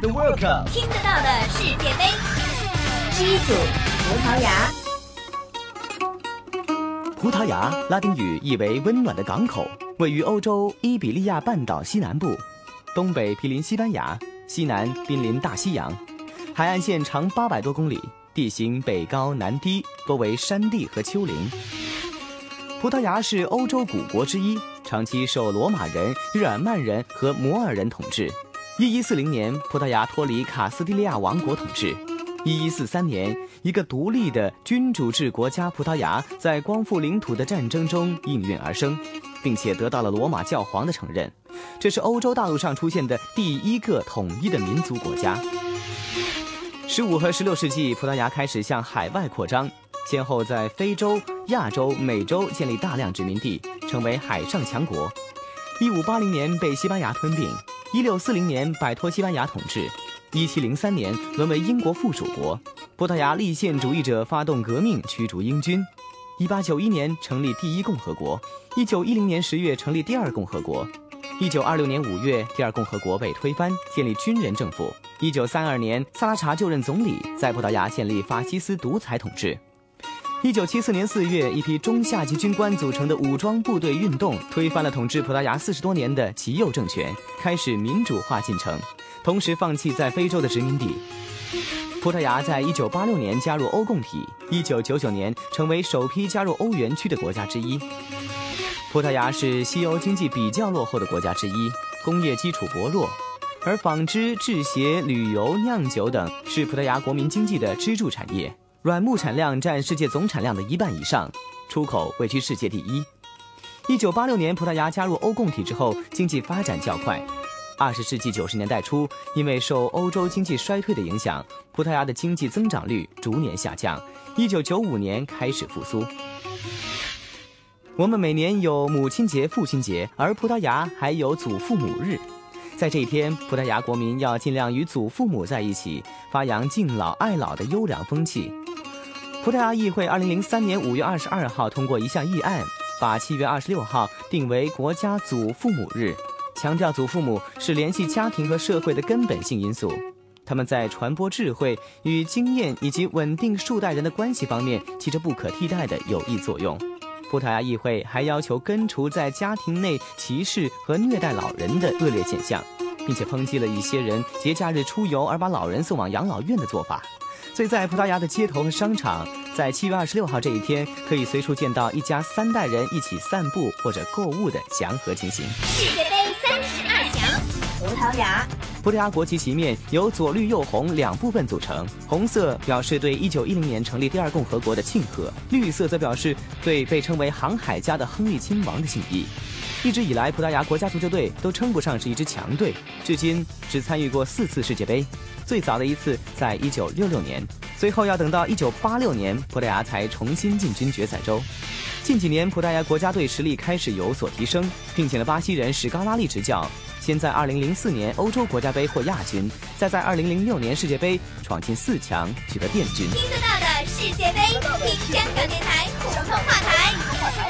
The World Cup，听得到的世界杯。G 组，葡萄牙。葡萄牙拉丁语意为温暖的港口，位于欧洲伊比利亚半岛西南部，东北毗邻西班牙，西南濒临大西洋，海岸线长八百多公里，地形北高南低，多为山地和丘陵。葡萄牙是欧洲古国之一，长期受罗马人、日耳曼人和摩尔人统治。一一四零年，葡萄牙脱离卡斯蒂利亚王国统治。一一四三年，一个独立的君主制国家葡萄牙在光复领土的战争中应运而生，并且得到了罗马教皇的承认。这是欧洲大陆上出现的第一个统一的民族国家。十五和十六世纪，葡萄牙开始向海外扩张。先后在非洲、亚洲、美洲建立大量殖民地，成为海上强国。一五八零年被西班牙吞并，一六四零年摆脱西班牙统治，一七零三年沦为英国附属国。葡萄牙立宪主义者发动革命，驱逐英军。一八九一年成立第一共和国，一九一零年十月成立第二共和国。一九二六年五月，第二共和国被推翻，建立军人政府。一九三二年，萨拉查就任总理，在葡萄牙建立法西斯独裁统治。一九七四年四月，一批中下级军官组成的武装部队运动，推翻了统治葡萄牙四十多年的极右政权，开始民主化进程，同时放弃在非洲的殖民地。葡萄牙在一九八六年加入欧共体，一九九九年成为首批加入欧元区的国家之一。葡萄牙是西欧经济比较落后的国家之一，工业基础薄弱，而纺织、制鞋、旅游、酿酒等是葡萄牙国民经济的支柱产业。软木产量占世界总产量的一半以上，出口位居世界第一。一九八六年，葡萄牙加入欧共体之后，经济发展较快。二十世纪九十年代初，因为受欧洲经济衰退的影响，葡萄牙的经济增长率逐年下降。一九九五年开始复苏。我们每年有母亲节、父亲节，而葡萄牙还有祖父母日。在这一天，葡萄牙国民要尽量与祖父母在一起，发扬敬老爱老的优良风气。葡萄牙议会二零零三年五月二十二号通过一项议案，把七月二十六号定为国家祖父母日，强调祖父母是联系家庭和社会的根本性因素，他们在传播智慧与经验以及稳定数代人的关系方面起着不可替代的有益作用。葡萄牙议会还要求根除在家庭内歧视和虐待老人的恶劣现象，并且抨击了一些人节假日出游而把老人送往养老院的做法。所以在葡萄牙的街头和商场，在七月二十六号这一天，可以随处见到一家三代人一起散步或者购物的祥和情形。世界杯三十二强，葡萄牙。葡萄牙国旗旗面由左绿右红两部分组成，红色表示对一九一零年成立第二共和国的庆贺，绿色则表示对被称为航海家的亨利亲王的敬意。一直以来，葡萄牙国家足球队都称不上是一支强队，至今只参与过四次世界杯。最早的一次在一九六六年，随后要等到一九八六年，葡萄牙才重新进军决赛周。近几年，葡萄牙国家队实力开始有所提升，聘请了巴西人史高拉利执教。先在二零零四年欧洲国家杯获亚军，再在二零零六年世界杯闯进四强，取得殿军。听得到的世界杯，听香港电台普通话台。